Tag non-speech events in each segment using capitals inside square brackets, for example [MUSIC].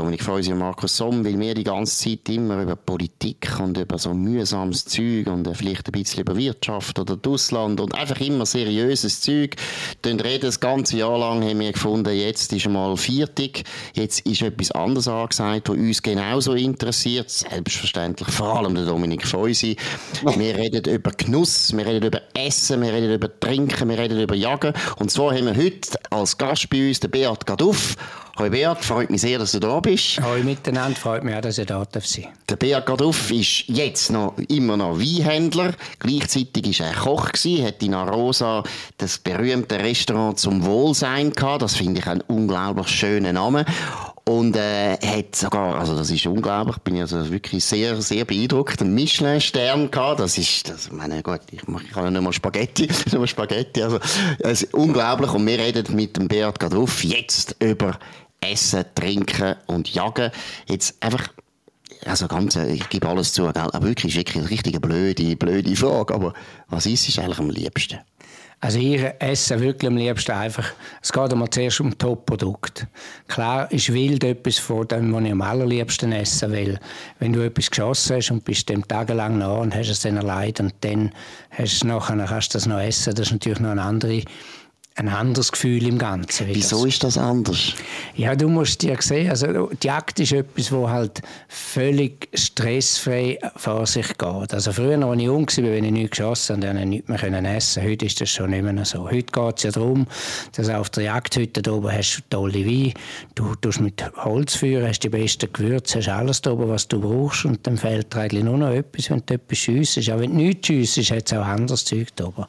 Dominik Feusi und Markus Somm, weil wir die ganze Zeit immer über Politik und über so mühsames Zeug und vielleicht ein bisschen über Wirtschaft oder Ausland und einfach immer seriöses Zeug reden. Das ganze Jahr lang haben wir gefunden, jetzt ist mal viertig, jetzt ist etwas anderes angesagt, was uns genauso interessiert. Selbstverständlich vor allem der Dominik Feusi. Wir reden über Genuss, wir reden über Essen, wir reden über Trinken, wir reden über Jagen. Und zwar haben wir heute als Gast bei uns den Beat Gaduff Hallo Beat, freut mich sehr, dass du da bist. Hallo miteinander, freut mich auch, dass ich da sein darf. Der Beat Gaduff ist jetzt noch, immer noch Weinhändler. Gleichzeitig war er Koch, gewesen, hat in Arosa das berühmte Restaurant zum Wohlsein gehabt. Das finde ich einen unglaublich schönen Namen. Und äh, hat sogar, also das ist unglaublich, bin ich also wirklich sehr, sehr beeindruckt, einen Michelin-Stern gehabt. Das ist, das, meine Gott, ich mache ich ja nicht mal Spaghetti, [LAUGHS] nicht Spaghetti, also, es ist unglaublich. Und wir reden mit dem Beat Gaduff jetzt über Essen, Trinken und Jagen. Jetzt einfach, also ganz, ich gebe alles zu, gell? aber wirklich, ist wirklich eine richtig blöde, blöde Frage. Aber was ist es eigentlich am liebsten? Also ich esse wirklich am liebsten einfach, es geht einmal zuerst um Top-Produkt. Klar ist wild etwas von dem, was ich am allerliebsten essen will. Wenn du etwas geschossen hast und bist dem tagelang nach und hast es dann erleiden und dann hast du nachher, kannst du das noch essen, das ist natürlich noch eine andere ein anderes Gefühl im Ganzen. Wieso ist das anders? Ja, du musst ja sehen, also die Jagd ist etwas, wo halt völlig stressfrei vor sich geht. Also früher, als ich jung war, wenn ich nichts geschossen habe, dann nichts mehr können essen. Heute ist das schon nicht mehr so. Heute geht es ja darum, dass auf der Jagdhütte da oben hast du tolle Weine, du tust mit Holz führen, hast die besten Gewürze, hast alles da oben, was du brauchst und dann fehlt dir eigentlich nur noch etwas, wenn du etwas schiessest. Auch wenn du nichts schiessest, hat es auch anderes Zeug da oben.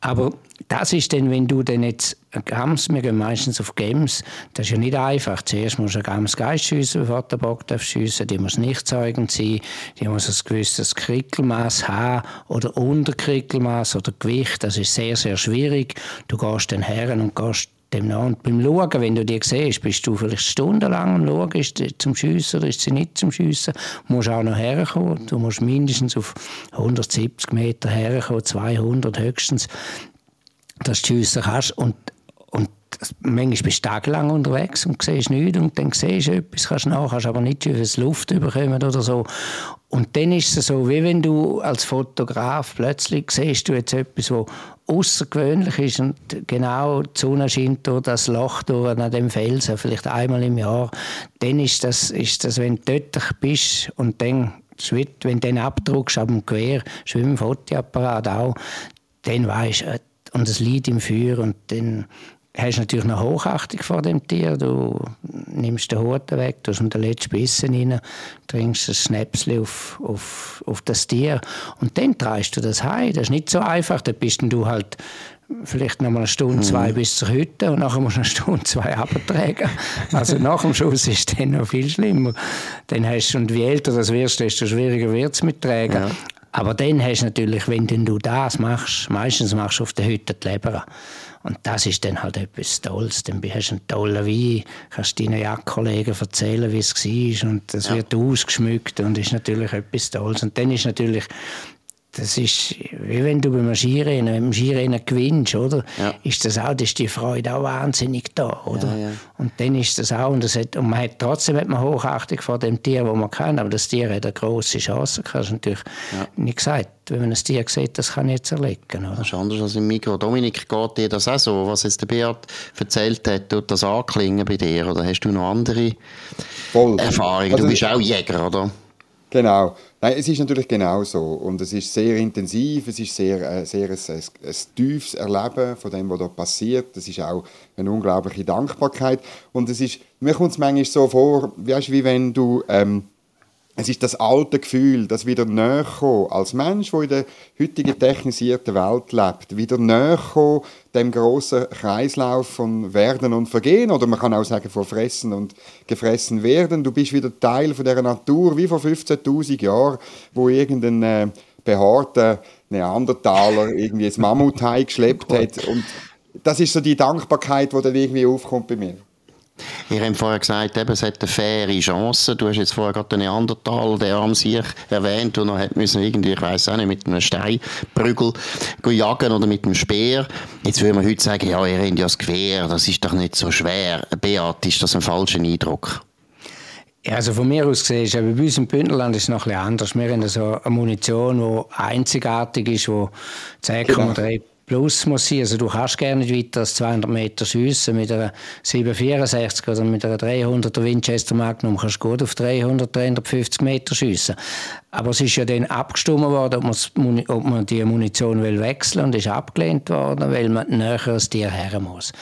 Aber das ist dann, wenn du dann jetzt Gams, wir gehen meistens auf Games, das ist ja nicht einfach. Zuerst musst du Gams Geist schiessen, bevor du den Bock schiessen Die muss nicht zeugend sein, die muss ein gewisses Krickelmaß haben oder Unterkrickelmaß oder Gewicht. Das ist sehr, sehr schwierig. Du gehst dann her und gehst dem nach. Und beim Schauen, wenn du die siehst, bist du vielleicht stundenlang am Schauen, ist sie zum Schiessen oder ist sie nicht zum Schiessen. Du musst auch noch herkommen. Du musst mindestens auf 170 Meter herkommen, 200 höchstens dass du schiessen kannst. Und, und manchmal bist du tagelang unterwegs und siehst nichts und dann siehst du etwas, kannst nach, kannst aber nicht das Luft bekommen oder so. Und dann ist es so, wie wenn du als Fotograf plötzlich siehst du jetzt etwas, was außergewöhnlich ist und genau die Sonne scheint durch das Loch durch an dem Felsen, vielleicht einmal im Jahr, dann ist das, ist das wenn du dort bist und dann wenn du den abdruckst ab dem Quer, Schwimmfotoapparat auch, dann weißt du, und es liegt im Feuer und dann hast du natürlich eine Hochachtung vor dem Tier. Du nimmst den Hut weg, tust ihm den letzten Bissen rein, trinkst ein Schnäpsel auf, auf, auf das Tier und dann treibst du das heim. Das ist nicht so einfach. Dann bist du halt vielleicht noch mal eine Stunde, zwei mhm. bis zur Hütte und nachher musst du eine Stunde, zwei abtragen. [LAUGHS] Also nach dem Schuss ist es dann noch viel schlimmer. Dann hast du, und wie älter das wirst, desto schwieriger wird es mit Trägen. Ja. Aber dann hast du natürlich, wenn du das machst, meistens machst du auf der Hütte die Leber. Und das ist dann halt etwas Tolles. Dann hast du einen tollen Wein, kannst deinen Jagdkollegen erzählen, wie es war. Und das ja. wird ausgeschmückt und ist natürlich etwas Tolles. Und dann ist natürlich das ist wie wenn du beim Skirennen, beim Skirennen gewinnst, oder? Ja. Ist das auch, ist die Freude auch wahnsinnig da, oder? Ja, ja. Und dann ist das auch, und, das hat, und man hat trotzdem hat man Hochachtung vor dem Tier, das man kann, aber das Tier hat eine große Chance, kannst natürlich nicht gesagt. Wenn man ein Tier sieht, das kann ich jetzt erlegen, oder? Das ist anders als im Mikro. Dominik, geht dir das auch so, was jetzt der Beat erzählt hat, tut das anklingen bei dir, oder hast du noch andere Voll. Erfahrungen? Also, du bist auch Jäger, oder? Genau. Nein, es ist natürlich genau so. Und es ist sehr intensiv, es ist sehr, äh, sehr ein, ein, ein tiefes Erleben von dem, was da passiert. Es ist auch eine unglaubliche Dankbarkeit. Und es ist, mir kommt es manchmal so vor, weißt, wie wenn du ähm, es ist das alte Gefühl, das wieder näher kommen, als Mensch, der in der heutigen technisierten Welt lebt, wieder näher kommen, dem grossen Kreislauf von Werden und Vergehen, oder man kann auch sagen von Fressen und gefressen werden. Du bist wieder Teil von der Natur, wie vor 15.000 Jahren, wo irgendein äh, behaarter Neandertaler irgendwie das Mammut geschleppt [LAUGHS] hat. Und das ist so die Dankbarkeit, die dann irgendwie aufkommt bei mir. Ihr habt vorher gesagt, eben, es hat eine faire Chance. Du hast jetzt vorher gerade den Neandertal, der am sich erwähnt, und er hat müssen irgendwie, ich weiß auch nicht, mit einem Steinprügel jagen oder mit einem Speer. Jetzt würde man heute sagen, ja, ihr habt ja das Gewehr, das ist doch nicht so schwer. Beat, ist das ein falscher Eindruck? Also von mir aus gesehen, ist, bei uns im Bündnerland ist es noch ein bisschen anders. Wir haben so eine Munition, die einzigartig ist, die 10,3 genau plus muss sein. Also du kannst gerne nicht weiter als 200 Meter schiessen. Mit einer 764 oder mit einer 300er Winchester Magnum kannst du gut auf 300, 350 Meter schiessen. Aber es ist ja dann abgestimmt worden, ob, ob man die Munition will wechseln und ist abgelehnt worden, weil man näher als Tier her muss.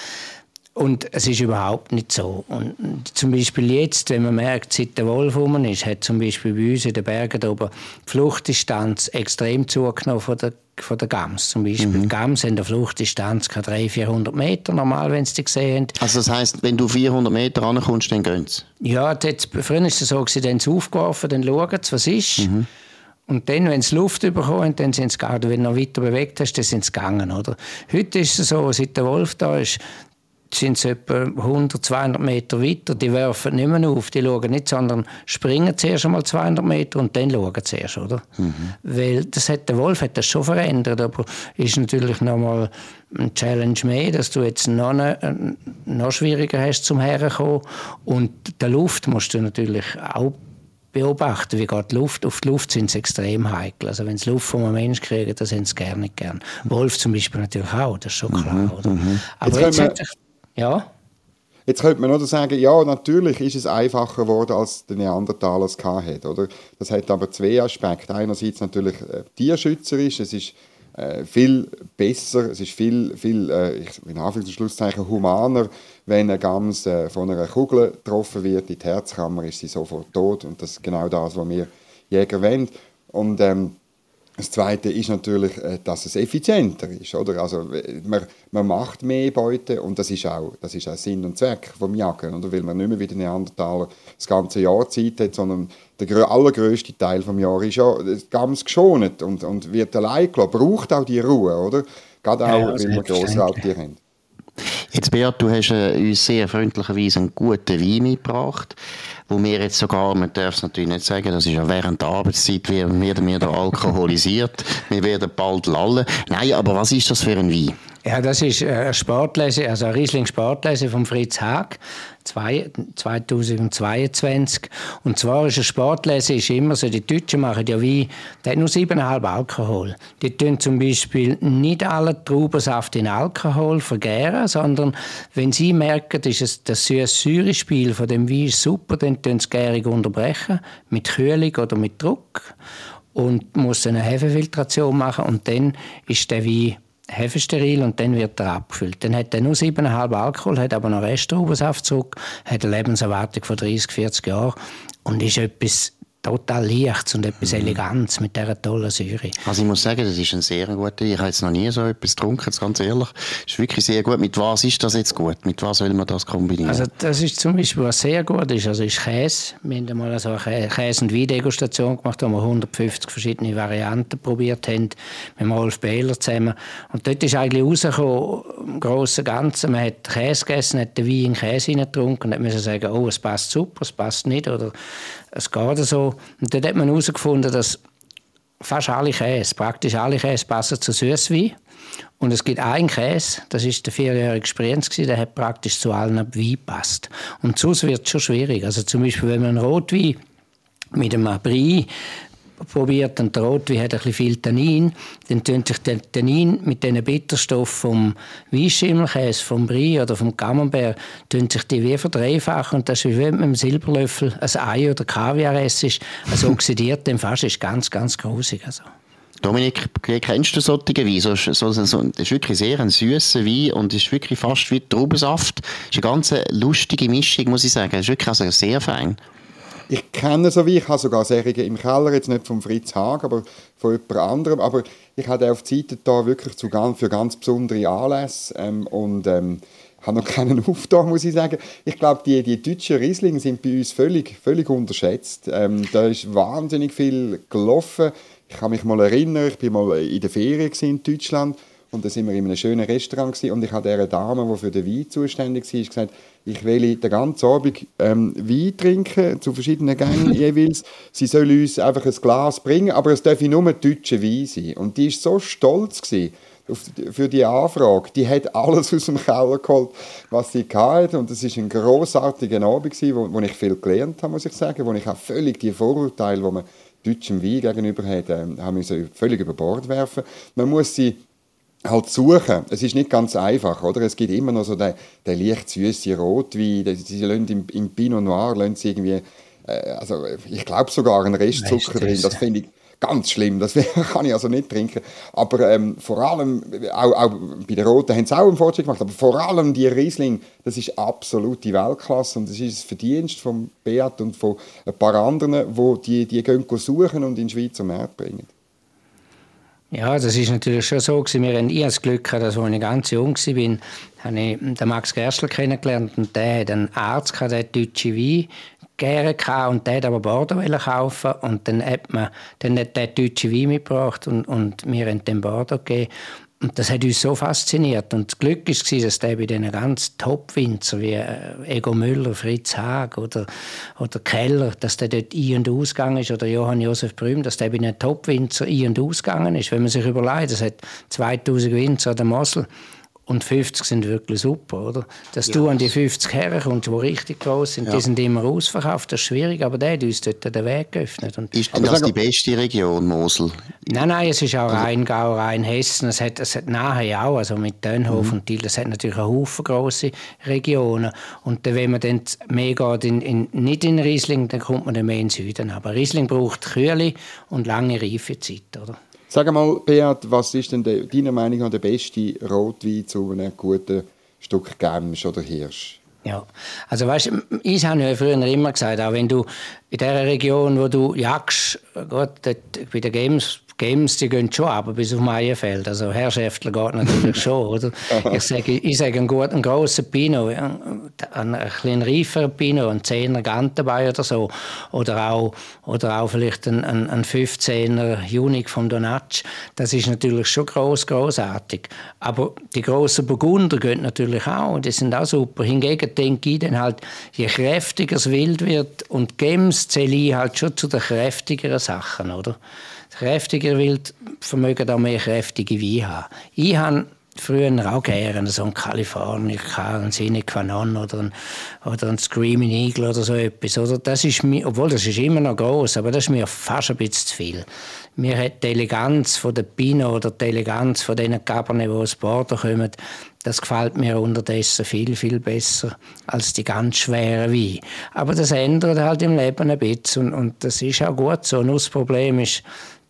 Und es ist überhaupt nicht so. Und zum Beispiel jetzt, wenn man merkt, seit der Wolf rum ist, hat zum Beispiel bei uns in den Bergen oben die Fluchtdistanz extrem zugenommen von der, von der Gams. Zum Beispiel mhm. Gams haben eine Fluchtdistanz 300, 400 Meter normal, wenn sie die gesehen haben. Also das heisst, wenn du 400 Meter rankommst, dann gehen sie? Ja, das, früher war es so, sie haben es aufgeworfen, dann schauen sie, was ist. Mhm. Und dann, wenn sie Luft bekommen, dann sind sie gegangen. Wenn du noch weiter bewegt hast, dann sind sie gegangen. Oder? Heute ist es so, seit der Wolf da ist, sind sie etwa 100, 200 Meter weiter. Die werfen nicht mehr auf, die schauen nicht, sondern springen zuerst einmal 200 Meter und dann schauen sie erst, oder? Mhm. Weil das hat, der Wolf hat das schon verändert, aber ist natürlich noch mal ein Challenge mehr, dass du jetzt noch, eine, noch schwieriger hast zum Herkommen und der Luft musst du natürlich auch beobachten, wie geht die Luft. Auf die Luft sind sie extrem heikel. Also wenn sie Luft von einem Menschen kriegen, dann sind sie gerne nicht gern. Wolf zum Beispiel natürlich auch, das ist schon klar. Mhm, oder? Mhm. Aber jetzt, jetzt ja. Jetzt könnte man oder sagen, ja, natürlich ist es einfacher geworden, als der Neandertaler es hatte, oder? Das hat aber zwei Aspekte. Einerseits natürlich äh, tierschützerisch, es ist äh, viel besser, es ist viel, viel äh, ich, in Schlusszeichen humaner, wenn eine Gams äh, von einer Kugel getroffen wird in die Herzkammer, ist sie sofort tot und das ist genau das, was wir Jäger wollen. Und ähm, das Zweite ist natürlich, äh, dass es effizienter ist. Oder? Also, man, man macht mehr Beute und das ist, auch, das ist auch Sinn und Zweck vom Jagen. Oder? Weil man nicht mehr wie der Neandertaler das ganze Jahr Zeit hat, sondern der allergrößte Teil des Jahres ist ja ganz geschont und, und wird allein gelassen. Braucht auch die Ruhe, oder? Gerade auch, ja, weil wir Grossraubtiere haben. Jetzt, Beat, du hast äh, uns sehr freundlicherweise einen guten Wein mitgebracht wo wir jetzt sogar, man darf es natürlich nicht sagen, das ist ja während der Arbeitszeit, werden wir, wir da alkoholisiert, [LAUGHS] wir werden bald lallen. Nein, aber was ist das für ein Wein? Ja, das ist äh, eine Sportlese, also eine Riesling Sportlese von Fritz Haag, 2022. Und zwar ist eine Sportlese ist immer so, die Deutschen machen ja wie, der hat nur 7,5 Alkohol. Die tun zum Beispiel nicht alle Traubensaft in Alkohol vergären, sondern wenn sie merken, ist es das Säure-Spiel von dem Wein ist super, dann tun sie gärig unterbrechen, mit Kühlung oder mit Druck und muss eine Hefefiltration machen und dann ist der Wein hefesteril und dann wird er abgefüllt. Dann hat er nur 7,5 Alkohol, hat aber noch Resttraubensaft zurück, hat eine Lebenserwartung von 30, 40 Jahren und ist etwas total leicht und etwas mhm. Elegantes mit dieser tollen Säure. Also ich muss sagen, das ist ein sehr guter. Ich habe jetzt noch nie so etwas getrunken, ganz ehrlich. Das ist wirklich sehr gut. Mit was ist das jetzt gut? Mit was will man das kombinieren? Also das ist zum Beispiel, was sehr gut ist, also ist Käse. Wir haben mal so eine Käse- und Weindegustation gemacht, wo wir 150 verschiedene Varianten probiert haben, mit Rolf Behler zusammen. Und dort ist eigentlich rausgekommen, im Großen und Ganzen, man hat Käse gegessen, hat den Wein in Käse getrunken und hat müssen sagen, oh, es passt super, es passt nicht, oder es geht so. Und dann hat man herausgefunden, dass fast alle Käse, praktisch alle Käse passen zu Süßwein. Und es gibt einen Käse, das ist der vierjährige Sprenz, der hat praktisch zu allen Wein gepasst. Und sonst wird es schon schwierig. Also zum Beispiel, wenn man Rotwein mit einem Brie probiert und der Rotwein hat ein bisschen viel Tannin, dann tun sich der Tannin mit den Bitterstoff vom Weisschimmelkäse, vom Brie oder vom Camembert, tun sich die wie verdreifachen und das ist wie wenn man mit einem Silberlöffel ein Ei oder Kaviar isst, also oxidiert [LAUGHS] dann fast, ist ganz, ganz grusig. Also. Dominik, kennst du solche Wein? So, so, so, das ist wirklich sehr ein süßer Wein und ist wirklich fast wie Traubensaft. Das ist eine ganz lustige Mischung, muss ich sagen. Das ist wirklich also sehr fein. Ich kenne so wie, ich habe sogar Serien im Keller, jetzt nicht von Fritz Haag, aber von jemand anderem. Aber ich hatte auf die Seite da wirklich zu für ganz besondere Anlässe ähm, und ähm, habe noch [LAUGHS] keinen aufgetan, muss ich sagen. Ich glaube, die, die deutschen Riesling sind bei uns völlig, völlig unterschätzt. Ähm, da ist wahnsinnig viel gelaufen. Ich kann mich mal erinnern, ich war mal in der Ferien in Deutschland und da sind wir in einem schönen Restaurant gewesen, und ich habe der Dame, die für den Wein zuständig war, gesagt, ich will den ganzen Abend ähm, Wein trinken, zu verschiedenen Gängen [LAUGHS] jeweils. Sie soll uns einfach ein Glas bringen, aber es darf nur deutscher Wein sein. Und die ist so stolz gewesen, für die Anfrage. Die hat alles aus dem Keller geholt, was sie hatte. Und es war ein grossartiger Abend, wo, wo ich viel gelernt habe, muss ich sagen. Wo ich auch völlig die Vorurteile, die man deutschem Wein gegenüber hat, äh, haben wir völlig über Bord werfen. Man muss sie halt suchen. Es ist nicht ganz einfach, oder? Es gibt immer noch so den, den leicht süßen Rotwein. Sie lassen im, im Pinot Noir lassen sie irgendwie, äh, also ich glaube sogar einen Restzucker drin. Das finde ich ganz schlimm. Das [LAUGHS] kann ich also nicht trinken. Aber ähm, vor allem, auch, auch bei den Roten haben sie auch einen Fortschritt gemacht, aber vor allem die Riesling, das ist absolute Weltklasse und das ist das Verdienst von Beat und von ein paar anderen, die die, die gehen suchen und in den Schweizer Markt bringen. Ja, das ist natürlich schon so. Wir haben ich das Glück dass als ich ganz jung war, habe ich den Max Gerstl kennengelernt und der hat einen Arzt gehabt, der deutsche Wein gerne gehabt und der aber Bordeaux kaufen und dann hat man dann hat der deutsche Wein mitgebracht und, und wir haben den Bordeaux gegeben und das hat uns so fasziniert. Und das Glück war, dass der bei diesen ganz Top-Winzer wie äh, Ego Müller, Fritz Haag oder, oder Keller, dass der dort ein- und ausgegangen ist, oder Johann Josef Brüm, dass der bei den Top-Winzer ein- und ausgegangen ist. Wenn man sich überlegt, es hat 2000 Winzer an der Mosel und 50 sind wirklich super, oder? Dass ja. du an die 50 herkommst, die richtig groß sind, ja. die sind immer ausverkauft, das ist schwierig, aber der hat uns dort den Weg geöffnet. Und ist das die beste Region, Mosel? Nein, nein, es ist auch also, Rheingau, Rheinhessen, es hat, es hat nachher auch, also mit Dönhof mhm. und Thiel, das hat natürlich einen Haufen grosse Regionen. Und wenn man dann mehr geht, in, in, nicht in Riesling, dann kommt man dann mehr in den Süden. Aber Riesling braucht Kühle und lange Reifezeit, oder? Sag mal, Beat, was ist denn de, deiner Meinung nach der beste Rotwein zu einem guten Stück Gemsch oder Hirsch? Ja, also weißt, ich habe ja früher immer gesagt, auch wenn du in der Region, wo du jagst, Gott, bei den Games Games, die gehen schon aber bis auf Meierfeld. Also Herrschäftler geht natürlich schon, oder? [LAUGHS] Ich sage, ich sage einen guten, einen grossen Pinot, einen, einen kleinen reiferen Pinot, einen 10er Gant dabei oder so. Oder auch, oder auch vielleicht ein, ein, ein 15er Unique vom Donatsch. Das ist natürlich schon gross, grossartig. Aber die grossen Burgunder gehen natürlich auch, die sind auch super. Hingegen denke ich dann halt, je kräftiger es wild wird, und Games zähle ich halt schon zu den kräftigeren Sachen, oder? Kräftiger Wild vermögen auch mehr kräftige Weine haben. Ich habe früher auch gerne so einen Kalifornier, einen Sinne Quanon oder einen, oder einen Screaming Eagle oder so etwas. Oder das ist mir, obwohl das ist immer noch groß, aber das ist mir fast ein bisschen zu viel. Mir hat die Eleganz von der Pinot oder die Eleganz von diesen Cabernet, die aus Bordeaux kommen, das gefällt mir unterdessen viel, viel besser als die ganz schweren Weine. Aber das ändert halt im Leben ein bisschen und, und das ist auch gut so. Nur das Problem ist,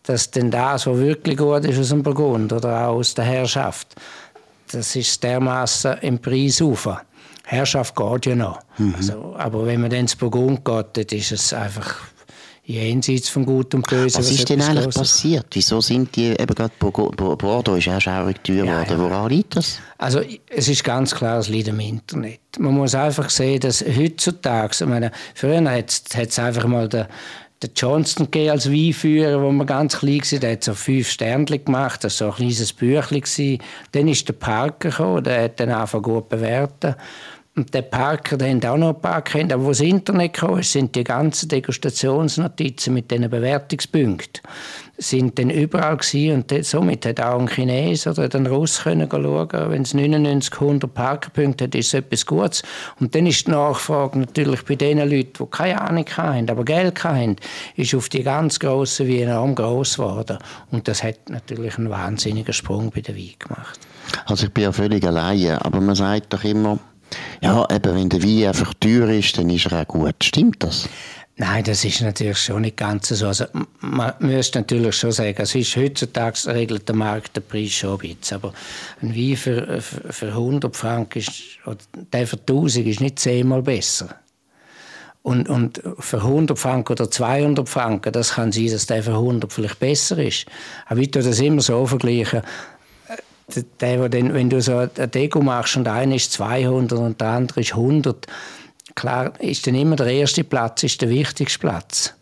dass denn das, was wirklich gut ist aus dem Burgund oder auch aus der Herrschaft, das ist dermaßen im Preis rauf. Herrschaft geht ja noch. Mhm. Also, aber wenn man dann ins Burgund geht, dann ist es einfach jenseits von Gut und Böse. Was, was ist denn eigentlich Großes. passiert? Wieso sind die eben gerade Bordeaux ist auch schaurig teuer ja, geworden? Ja. Woran liegt das? Also es ist ganz klar, es liegt am Internet. Man muss einfach sehen, dass heutzutage, ich meine, früher hat es einfach mal der der Johnston als Weinführer, wo man ganz klein war, der hat so fünf Sternchen gemacht, das war so ein kleines Büchlein. Dann ist der Parker gekommen, der hat dann einfach gut bewertet. Und der Parker, der haben auch noch ein paar kennt. Aber wo das Internet kam, sind die ganzen Degustationsnotizen mit diesen Bewertungspunkten sind dann überall gewesen. und somit hat auch ein Chines oder ein Russ können schauen, wenn es 99, 100 Parkerpunkte hat, ist es etwas Gutes. Und dann ist die Nachfrage natürlich bei den Leuten, die keine Ahnung haben, aber Geld haben, ist auf die ganz grossen wie enorm gross geworden. Und das hat natürlich einen wahnsinnigen Sprung bei der Wein gemacht. Also ich bin ja völlig alleine, aber man sagt doch immer, ja, eben, wenn der Wein einfach teuer ist, dann ist er auch gut. Stimmt das? Nein, das ist natürlich schon nicht ganz so. Also, man müsste natürlich schon sagen, es ist heutzutage regelt der Markt den Preis schon ein bisschen. Aber ein Wein für, für, für 100 Franken ist, oder der für 1000 ist nicht zehnmal besser. Und, und für 100 Franken oder 200 Franken, das kann sein, dass der für 100 vielleicht besser ist. Aber ich das immer so vergleichen. Der, der, wenn du so ein Deko machst und einer ist 200 und der andere ist 100, klar ist dann immer der erste Platz ist der wichtigste Platz.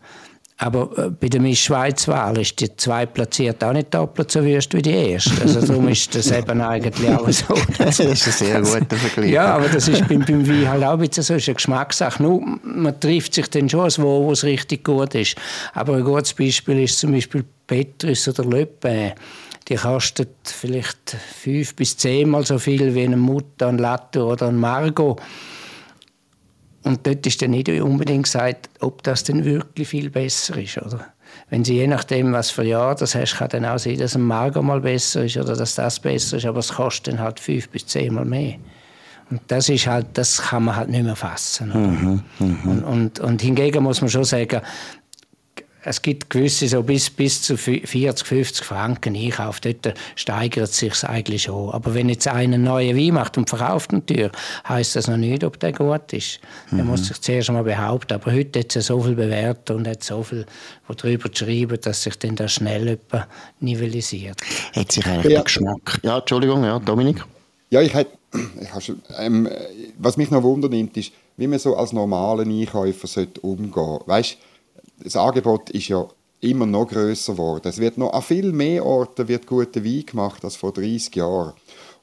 Aber äh, bei der Miss Schweiz-Wahl ist die zweitplatzierte auch nicht doppelt so wüst wie die erste. Also darum ist das [LAUGHS] eben eigentlich auch so. das ist ein sehr guter Vergleich. Ja, aber das ist beim, beim Wein halt auch ein bisschen so. Ist eine Geschmackssache. Nur, man trifft sich dann schon, wo, wo es richtig gut ist. Aber ein gutes Beispiel ist zum Beispiel Petrus oder Löppen. Die kostet vielleicht fünf bis zehnmal so viel wie ein Mutter, ein Latto oder ein Margot. Und dort ist dann nicht unbedingt gesagt, ob das denn wirklich viel besser ist, oder? Wenn sie je nachdem, was für Jahr das hast, kann dann auch sein, dass ein Margot mal besser ist oder dass das besser ist, aber es kostet dann halt fünf bis zehnmal mehr. Und das ist halt, das kann man halt nicht mehr fassen. Mhm, mh. und, und, und hingegen muss man schon sagen, es gibt gewisse so bis, bis zu 40, 50 Franken Einkauf. Dort steigert es sich eigentlich schon. Aber wenn jetzt einer neue Wein macht und verkauft natürlich, heisst das noch nicht, ob der gut ist. Mhm. Der muss sich zuerst mal behaupten. Aber heute hat es so viel bewährt und hat so viel darüber geschrieben, dass sich dann das schnell nivellisiert. Hat sich eigentlich ja. der Geschmack... Ja, Entschuldigung, ja, Dominik? Ja, ich hätte... Ähm, was mich noch wundernimmt, ist, wie man so als normalen Einkäufer umgehen sollte. Das Angebot ist ja immer noch größer geworden. Es wird noch an viel mehr Orten wird guter Wein gemacht als vor 30 Jahren.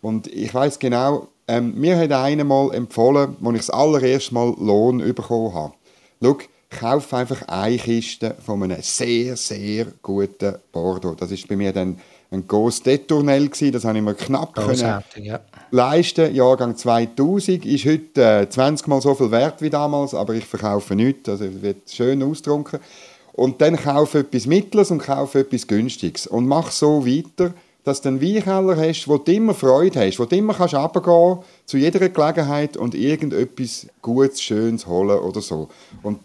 Und ich weiß genau, ähm, mir hat einer mal empfohlen, als ich das allererste Mal Lohn bekommen habe. Schau, kauf einfach eine Kiste von einem sehr, sehr guten Bordeaux. Das ist bei mir dann ein Ghost Detournel das habe ich mir knapp können ja. leisten. Jahrgang 2000 ist heute äh, 20 mal so viel wert wie damals, aber ich verkaufe nichts, also es wird schön ausgetrunken. Und dann kaufe etwas Mittleres und kaufe etwas Günstiges und mach so weiter, dass du einen Weinkeller hast, wo du immer Freude hast, wo du immer kannst runtergehen zu jeder Gelegenheit und irgendetwas Gutes, Schönes holen oder so. Und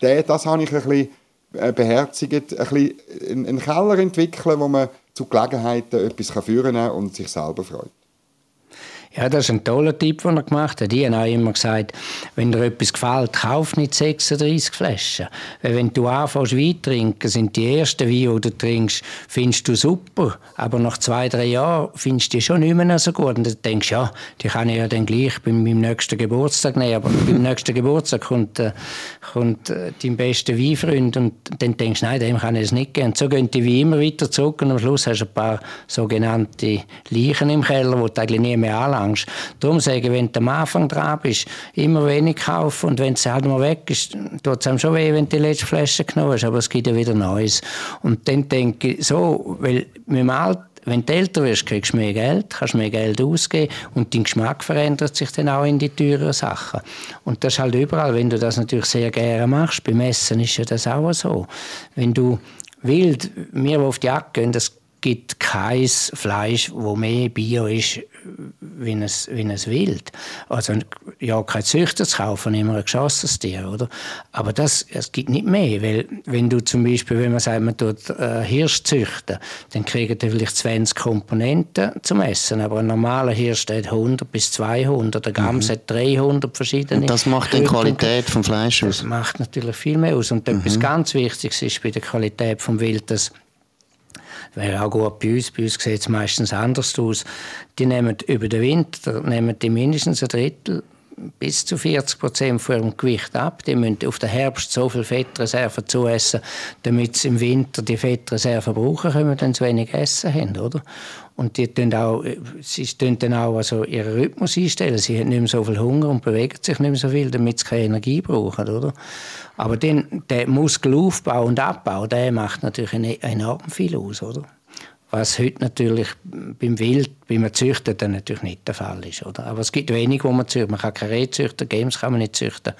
das habe ich ein bisschen äh, beherzigt, ein bisschen einen Keller entwickeln, wo man zu Gelegenheiten etwas führen kann und sich selber freut. Ja, das ist ein toller Tipp, den er gemacht hat. Ich habe auch immer gesagt, wenn dir etwas gefällt, kauf nicht 36 Flaschen. Weil wenn du anfängst Wein trinken, sind die ersten Weine, die du trinkst, findest du super. Aber nach zwei, drei Jahren findest du die schon nicht mehr so gut. Und dann denkst du, ja, die kann ich ja dann gleich bei meinem nächsten Geburtstag nehmen. Aber [LAUGHS] beim nächsten Geburtstag kommt, äh, kommt äh, dein bester Weinfreund und dann denkst du, nein, dem kann ich es nicht geben. Und so gehen die wie immer weiter zurück und am Schluss hast du ein paar sogenannte Leichen im Keller, die du eigentlich nie mehr anlangst. Angst. Darum sage ich, wenn du am Anfang dran bist, immer wenig kaufen und wenn es halt mal weg ist, tut es einem schon weh, wenn du die letzte Flasche genommen hast, aber es gibt ja wieder Neues. Und dann denke ich so, weil mit dem Alter wenn du älter wirst, kriegst du mehr Geld, kannst mehr Geld ausgeben und dein Geschmack verändert sich dann auch in die teuren Sachen. Und das ist halt überall, wenn du das natürlich sehr gerne machst. Beim Essen ist ja das auch so. Wenn du wild, die auf die Jagd gehen, das gibt kein Fleisch, wo mehr Bio ist, wie ein, wie ein Wild. Also ja, kein Züchter zu kaufen, immer ein geschossenes Tier, oder? Aber das, es gibt nicht mehr, weil wenn du zum Beispiel, wenn man sagt, man tut äh, Hirsch züchten, dann kriegen die vielleicht 20 Komponenten zum Essen, aber ein normaler Hirsch hat 100 bis 200, der Gams mhm. hat 300 verschiedene. Und das macht die Qualität vom Fleisch aus? Das macht natürlich viel mehr aus. Und mhm. etwas ganz Wichtiges ist bei der Qualität vom Wild, dass wäre auch gut bei uns. Bei uns sieht es meistens anders aus. Die nehmen über den Winter nehmen die mindestens ein Drittel bis zu 40 Prozent von ihrem Gewicht ab. Die müssen auf den Herbst so viel Fettreserven zuessen, damit sie im Winter die Fettreserven brauchen können, wenn sie wenig Essen haben, oder? Und die tun auch, sie tun dann auch also ihren Rhythmus einstellen. Sie haben nicht mehr so viel Hunger und bewegen sich nicht mehr so viel, damit sie keine Energie brauchen, oder? Aber den, der Muskelaufbau und Abbau, der macht natürlich enorm viel aus, oder? Was heute natürlich beim Wild, beim Züchten natürlich nicht der Fall ist. Oder? Aber es gibt wenig, wo man züchtet. Man kann keine Reh züchten, Games kann man nicht züchten.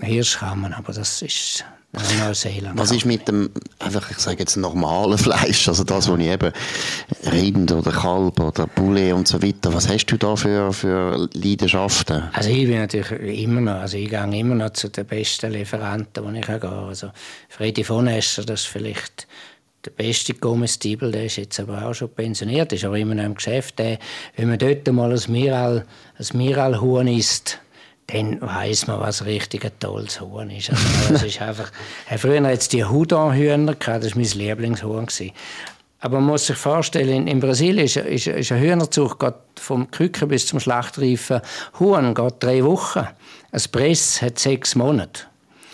Hirsch kann man, aber das ist Neuseeland. Was ist mit dem, einfach, ich sage jetzt normalen Fleisch, also das, was ich eben Rind oder Kalb oder Poulet und so weiter, was hast du da für, für Leidenschaften? Also ich bin natürlich immer noch, also ich gehe immer noch zu den besten Lieferanten, die ich gehe. Also Freddy von Escher, das ist vielleicht der beste Comestible, der ist jetzt aber auch schon pensioniert, ist aber immer noch im Geschäft. Der, wenn man dort mal ein Miral, ein Miralhuhn isst, dann weiß man, was richtig ein tolles Huhn ist. Also, das ist einfach, früher hat es die Hudon-Hühner gehabt, das war mein Lieblingshuhn. Aber man muss sich vorstellen, in, Brasilien ist, ist, ist ein Hühnerzug vom Küken bis zum schlachtreifen Huhn geht drei Wochen. Ein Press hat sechs Monate.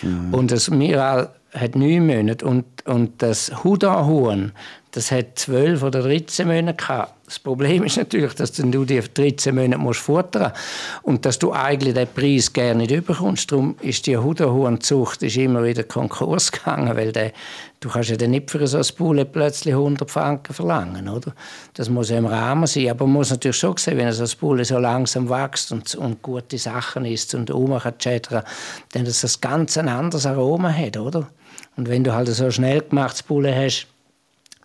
Mhm. Und das Miral hat neun Monate und, und das Huda-Huhn, das hat zwölf oder 13 Monate gehabt. Das Problem ist natürlich, dass du die 13 Monate musst futtern und dass du eigentlich den Preis gerne nicht bekommst. Darum ist die Hudahuhnzucht immer wieder Konkurs gegangen, weil der, du kannst ja dann nicht für so ein Bulle plötzlich 100 Franken verlangen, oder? Das muss ja im Rahmen sein, aber man muss natürlich schon sehen, wenn so ein Bulle so langsam wächst und, und gute Sachen isst und ummacht etc., dann dass das ganz ein anderes Aroma hat, oder? Und wenn du halt so schnell gemachtes Bulle hast,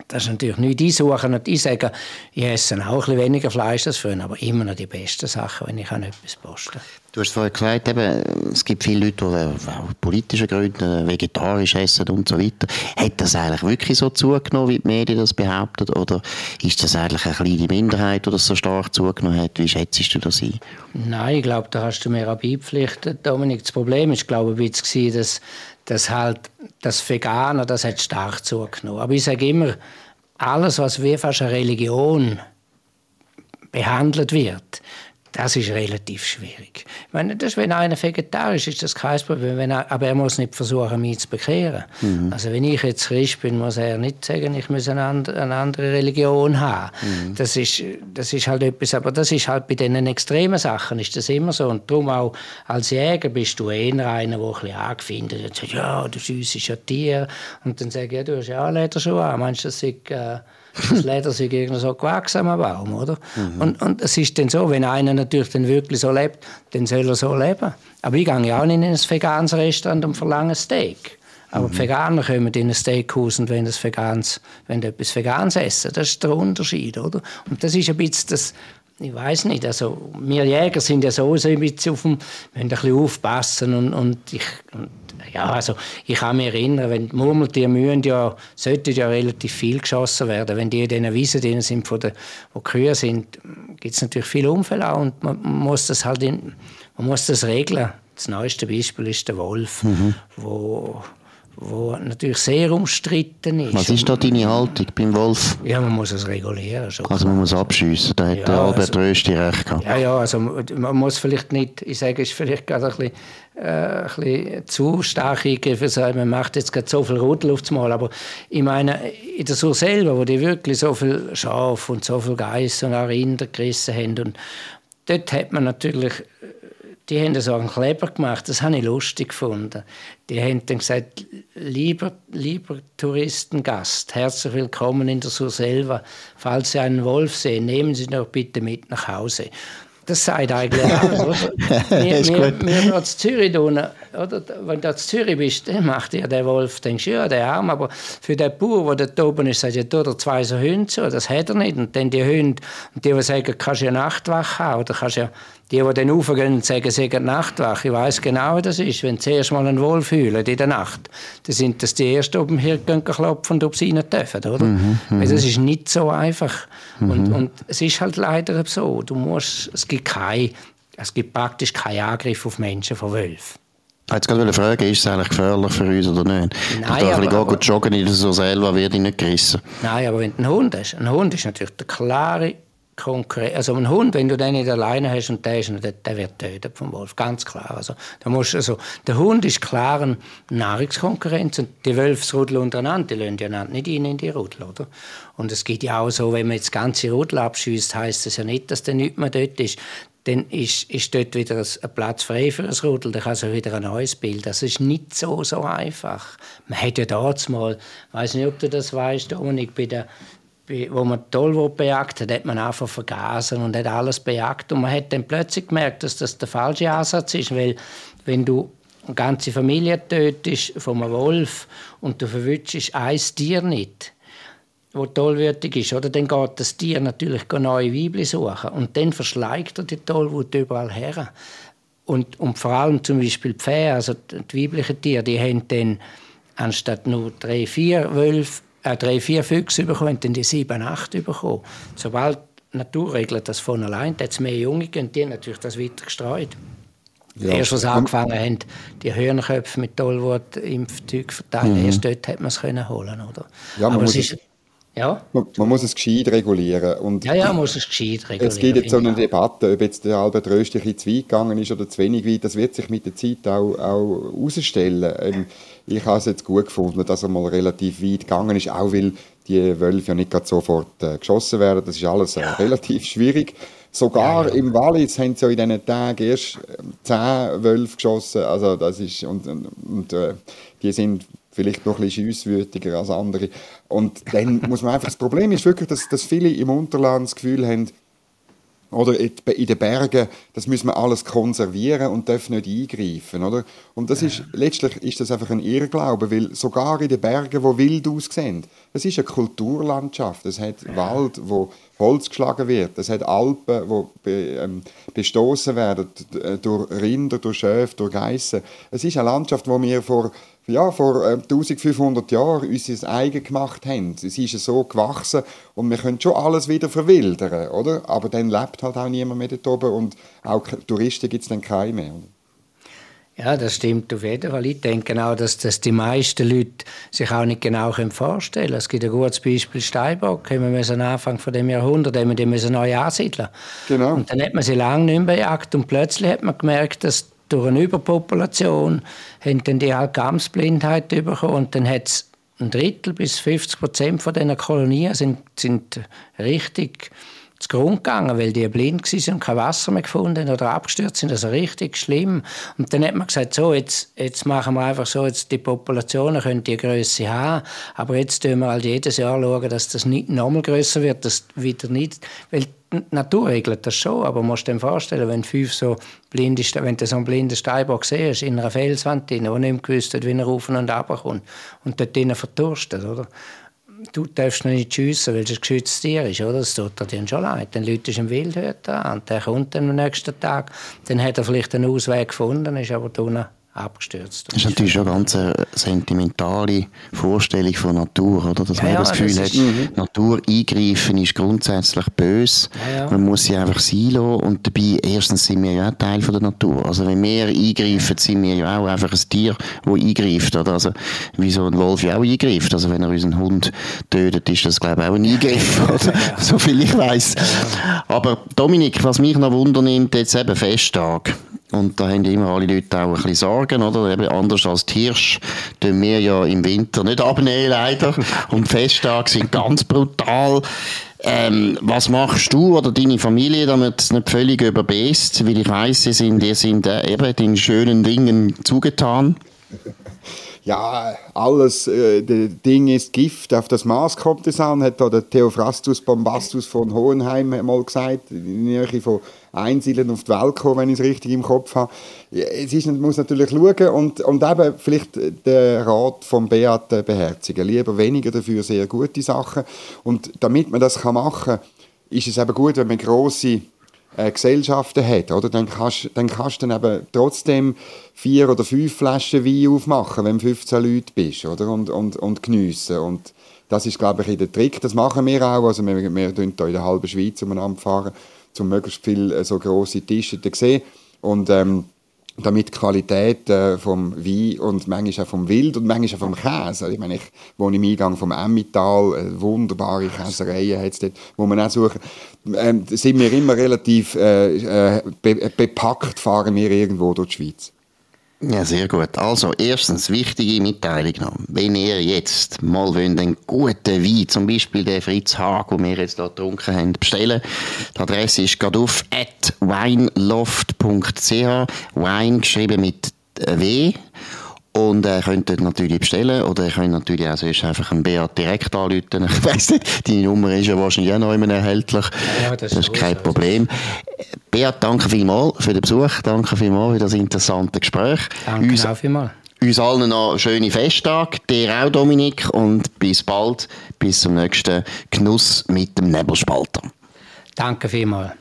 das ist natürlich nicht einsuchen und einsagen, ich esse auch ein bisschen weniger Fleisch als früher, aber immer noch die besten Sachen, wenn ich an etwas posten Du hast vorhin gesagt, eben, es gibt viele Leute, die aus politischen Gründen vegetarisch essen und so weiter. Hat das eigentlich wirklich so zugenommen, wie die Medien das behaupten? Oder ist das eigentlich eine kleine Minderheit, die das so stark zugenommen hat? Wie schätzt du das ein? Nein, ich glaube, da hast du mir auch beipflichtet, Dominik. Das Problem ist, glaube ich, dass dass halt das Veganer, das hat stark zugenommen. Aber ich sage immer, alles, was wie fast eine Religion behandelt wird, das ist relativ schwierig. Ich meine, das, wenn einer vegetarisch ist, das kein Problem. Er, aber er muss nicht versuchen, mich zu bekehren. Mhm. Also wenn ich jetzt Christ bin, muss er nicht sagen, ich muss eine, eine andere Religion haben. Mhm. Das, ist, das ist halt etwas, aber das ist halt bei diesen extremen Sachen ist das immer so. Und darum auch als Jäger bist du eher einer, der ein bisschen angefindet und sagt, ja, du süß ist ja Tier. Und dann sage ich, ja, du hast ja auch Lederschuhe an. Meinst du, das ist... Äh, das Leder sich irgendwie so gewachsen am Baum, oder? Mhm. Und, und es ist dann so, wenn einer natürlich dann wirklich so lebt, dann soll er so leben. Aber ich gehe ja auch nicht in ein veganes Restaurant und verlange ein Steak. Aber mhm. die Veganer kommen in ein Steakhaus und wenn das Vegans, wenn etwas Veganes essen, das ist der Unterschied, oder? Und das ist ein bisschen das, ich weiß nicht, also wir Jäger sind ja so ein bisschen auf dem, wir müssen ein bisschen aufpassen und, und ich, und ja, also ich kann mich erinnern, wenn die Murmeltiere müssen ja, sollten ja relativ viel geschossen werden. Wenn die in diesen Wiesen drin sind, von der, wo die Kühe sind, gibt es natürlich viele Unfälle auch und man muss das halt in, man muss das regeln. Das neueste Beispiel ist der Wolf, mhm. wo wo natürlich sehr umstritten ist. Was ist da deine Haltung beim Wolf? Ja, man muss es regulieren. Schon also man muss abschiessen, da hat ja, Albert also, Rösti recht gehabt. Ja, ja, also man muss vielleicht nicht, ich sage, es ist vielleicht gerade ein bisschen, äh, ein bisschen zu stark eingegriffen sein, man macht jetzt gerade so viel Rudel aufs Mal, aber ich meine, in der Sur selber, wo die wirklich so viel Schaf und so viel Geiss und auch Rinder gerissen haben und dort hat man natürlich die haben so einen Kleber gemacht, das habe ich lustig gefunden. Die haben dann gesagt, lieber, lieber Touristengast, herzlich willkommen in der Surselva. Falls Sie einen Wolf sehen, nehmen Sie ihn doch bitte mit nach Hause. Das sagt eigentlich [LAUGHS] alles, oder? wir, wir, wir in Zürich tun, oder? Wenn du in Zürich bist, dann macht ja der Wolf, denkst du, ja, der Arm, aber für den Bauer, der da oben ist, sagt ja, du zwei so Hunde zu, das hat er nicht. Und dann die Hunde, und die, die sagen, kannst du ja Nachtwache haben, oder kannst ja die, die dann raufgehen und sagen, sie haben Nachtwache, ich weiss genau, wie das ist. Wenn sie erst mal einen Wolf fühlen in der Nacht, dann sind das die Ersten, die oben hier klopfen, ob sie rein dürfen, oder? Mhm, Weil das ist nicht so einfach. Mhm. Und, und es ist halt leider so, du musst, es gibt kein, es gibt praktisch keinen Angriff auf Menschen von Wölfen. Ich wollte gerade fragen, ist es eigentlich gefährlich für uns oder nicht? Nein, ich da ein bisschen aber, joggen in so selber wird ich nicht gerissen. Nein, aber wenn du einen Hund hast, ein Hund ist natürlich der klare Konkurrenz. Also ein Hund, wenn du den nicht alleine hast und der, ist, der, der wird tötet vom Wolf, ganz klar. Also, da musst, also, der Hund ist klar eine Nahrungskonkurrenz und die Wölfsrudel untereinander, die lassen ja nicht rein in die Rudel, oder? Und es geht ja auch so, wenn man jetzt ganze Rudel abschießt, heißt das ja nicht, dass der nicht mehr dort ist. Dann ist, ist dort wieder ein Platz frei für ein Rudel, dann kann es wieder ein neues Bild. Das ist nicht so, so einfach. Man hat ja damals mal, ich weiß nicht, ob du das weißt, Dominik, bei der wo man Tollwut bejagt hat, hat man einfach vergasen und hat alles bejagt. Und man hat dann plötzlich gemerkt, dass das der falsche Ansatz ist, weil wenn du eine ganze Familie tötest von einem Wolf und du verwünschst ein Tier nicht, wo tollwürdig ist, oder? dann geht das Tier natürlich neue Weibchen suchen und dann verschleicht er die Tollwut überall her. Und, und vor allem zum Beispiel die Pferde, also die weiblichen Tiere, die haben dann anstatt nur drei, vier Wölfe äh, drei, vier Füchse bekommen, dann die sieben, acht bekommen. Sobald die Natur regelt das von allein, hat es mehr Junge und die haben natürlich das weiter gestreut. Ja. Erst als angefangen haben, die Hörnerköpfe mit Tollwort im Zeug verteilen, mhm. erst dort hat man es holen, oder? Ja, muss es, ja? Man, man, muss es gescheit regulieren. Und ja, ja, muss es gescheit regulieren. Es gibt jetzt so eine Debatte, ob jetzt der Albert Rösti ein zu weit gegangen ist oder zu wenig weit, das wird sich mit der Zeit auch, auch herausstellen. Ähm, ich habe es jetzt gut gefunden, dass er mal relativ weit gegangen ist, auch weil die Wölfe ja nicht sofort äh, geschossen werden. Das ist alles äh, relativ schwierig. Sogar ja, ja. im Wallis haben sie ja in diesen Tagen erst ähm, zehn Wölfe geschossen. Also das ist, und, und, und äh, die sind vielleicht noch ein bisschen schiesswütiger als andere. Und dann [LAUGHS] muss man einfach, das Problem ist wirklich, dass, dass viele im Unterland das Gefühl haben, oder in den Bergen, das müssen wir alles konservieren und dürfen nicht eingreifen, oder? Und das ist, letztlich ist das einfach ein Irrglaube, weil sogar in den Bergen, wo wild aussehen, das ist eine Kulturlandschaft. Es hat. Wald, wo Holz geschlagen wird. Es hat Alpen, wo be, ähm, bestoßen werden durch Rinder, durch Schäfe, durch Geissen. Es ist eine Landschaft, wo wir vor ja, vor äh, 1500 Jahren unser eigen gemacht haben. Es ist so gewachsen und wir können schon alles wieder verwildern, oder? Aber dann lebt halt auch niemand mehr dort oben und auch Touristen gibt es dann keine mehr. Oder? Ja, das stimmt auf jeden Fall. Ich denke auch, dass das die meisten Leute sich auch nicht genau vorstellen können. Es gibt ein gutes Beispiel Steinbock. Wir müssen Anfang von dem Jahrhundert haben wir die müssen neu ansiedeln. Genau. Und dann hat man sie lange nicht mehr bejagt und plötzlich hat man gemerkt, dass durch eine Überpopulation haben dann die halt Gamsblindheit bekommen und dann hat es ein Drittel bis 50 Prozent von diesen Kolonien sind, sind richtig zugrunde gegangen, weil die blind waren und kein Wasser mehr gefunden oder abgestürzt sind. Also richtig schlimm. Und dann hat man gesagt, so, jetzt, jetzt machen wir einfach so, jetzt die Populationen können die Größe haben, aber jetzt tun wir halt jedes Jahr schauen, dass das nicht nochmal größer wird, dass wieder nicht, weil die Natur regelt das schon, aber man muss dir vorstellen, wenn fünf so blinde, wenn du so einen blinden Steinbock siehst, in einer Felswand drin, wo nicht gewusst hat, wie er rauf und runter kommt und dort drinnen verdurstet, oder? du darfst noch nicht schiessen, weil es ein geschütztes Tier ist, oder? Das tut dir schon leid. Dann läutest du im Wildhüter an und der kommt dann am nächsten Tag. Dann hat er vielleicht einen Ausweg gefunden, ist aber unten abgestürzt. Das ist natürlich schon eine ganz äh, sentimentale Vorstellung von Natur, oder? Dass ja, man ja, das Gefühl das hat, mhm. Natur eingreifen ist grundsätzlich böse. Ja, man muss sie einfach sein lassen und dabei, erstens sind wir ja auch Teil von der Natur. Also wenn wir eingreifen, sind wir ja auch einfach ein Tier, das eingreift, oder? Also, wie so ein Wolf ja auch eingreift. Also wenn er unseren Hund tötet, ist das, glaube ich, auch ein Eingriff, [LAUGHS] oder? so viel ich weiß. Aber Dominik, was mich noch wundernimmt, jetzt eben Festtag. Und da haben immer alle Leute auch ein bisschen Sorgen, oder? Eben anders als die Hirsch tun wir ja im Winter nicht abnehmen, leider. [LAUGHS] Und Festtage sind ganz brutal. Ähm, was machst du oder deine Familie, damit es nicht völlig überbest? Weil ich weiss, sie sind, die sind äh, eben den schönen Dingen zugetan. ja, alles äh, Ding ist Gift, auf das Maß kommt es an, hat da der Theophrastus Bombastus von Hohenheim mal gesagt, in der Nähe von Einsiedlern auf die Welt kommen, wenn ich es richtig im Kopf habe. Es ist, man muss natürlich schauen und, und eben vielleicht den Rat vom Beat beherzigen. Lieber weniger dafür sehr gute Sachen. Und damit man das machen kann, ist es eben gut, wenn man grosse äh, Gesellschaften hat, oder? Dann kannst, dann kannst du dann eben trotzdem vier oder fünf Flaschen Wein aufmachen, wenn du 15 Leute bist, oder? Und, und, und geniessen. Und das ist, glaube ich, der Trick. Das machen wir auch. Also wir, wir hier in der halben Schweiz umeinander fahren, um möglichst viele äh, so grosse Tische zu sehen. Und ähm, damit die Qualität äh, vom Wein und manchmal auch vom Wild und manchmal auch vom Käse. Also ich meine, ich wohne im Eingang vom Emmital, äh, wunderbare Käsereien hat dort, wo man auch suchen. Ähm, sind wir immer relativ äh, äh, be bepackt, fahren wir irgendwo durch die Schweiz. Ja, sehr gut. Also, erstens, wichtige Mitteilung noch. Wenn ihr jetzt mal einen guten Wein, zum Beispiel den Fritz Haag, den wir jetzt hier getrunken haben, bestellen, die Adresse ist gerade auf wineloft.ch, Wine geschrieben mit W. Und äh, könnt dort natürlich bestellen oder ihr könnt natürlich auch sonst einfach einen Beat direkt anrufen. [LAUGHS] Ich weiss nicht, deine Nummer ist ja wahrscheinlich auch noch immer erhältlich. Ja, das, das ist kein Problem. Beat, danke vielmals für den Besuch, danke vielmals für das interessante Gespräch. Danke uns, auch vielmals. Uns allen noch schöne Festtage, dir auch Dominik und bis bald, bis zum nächsten Genuss mit dem Nebelspalter. Danke vielmals.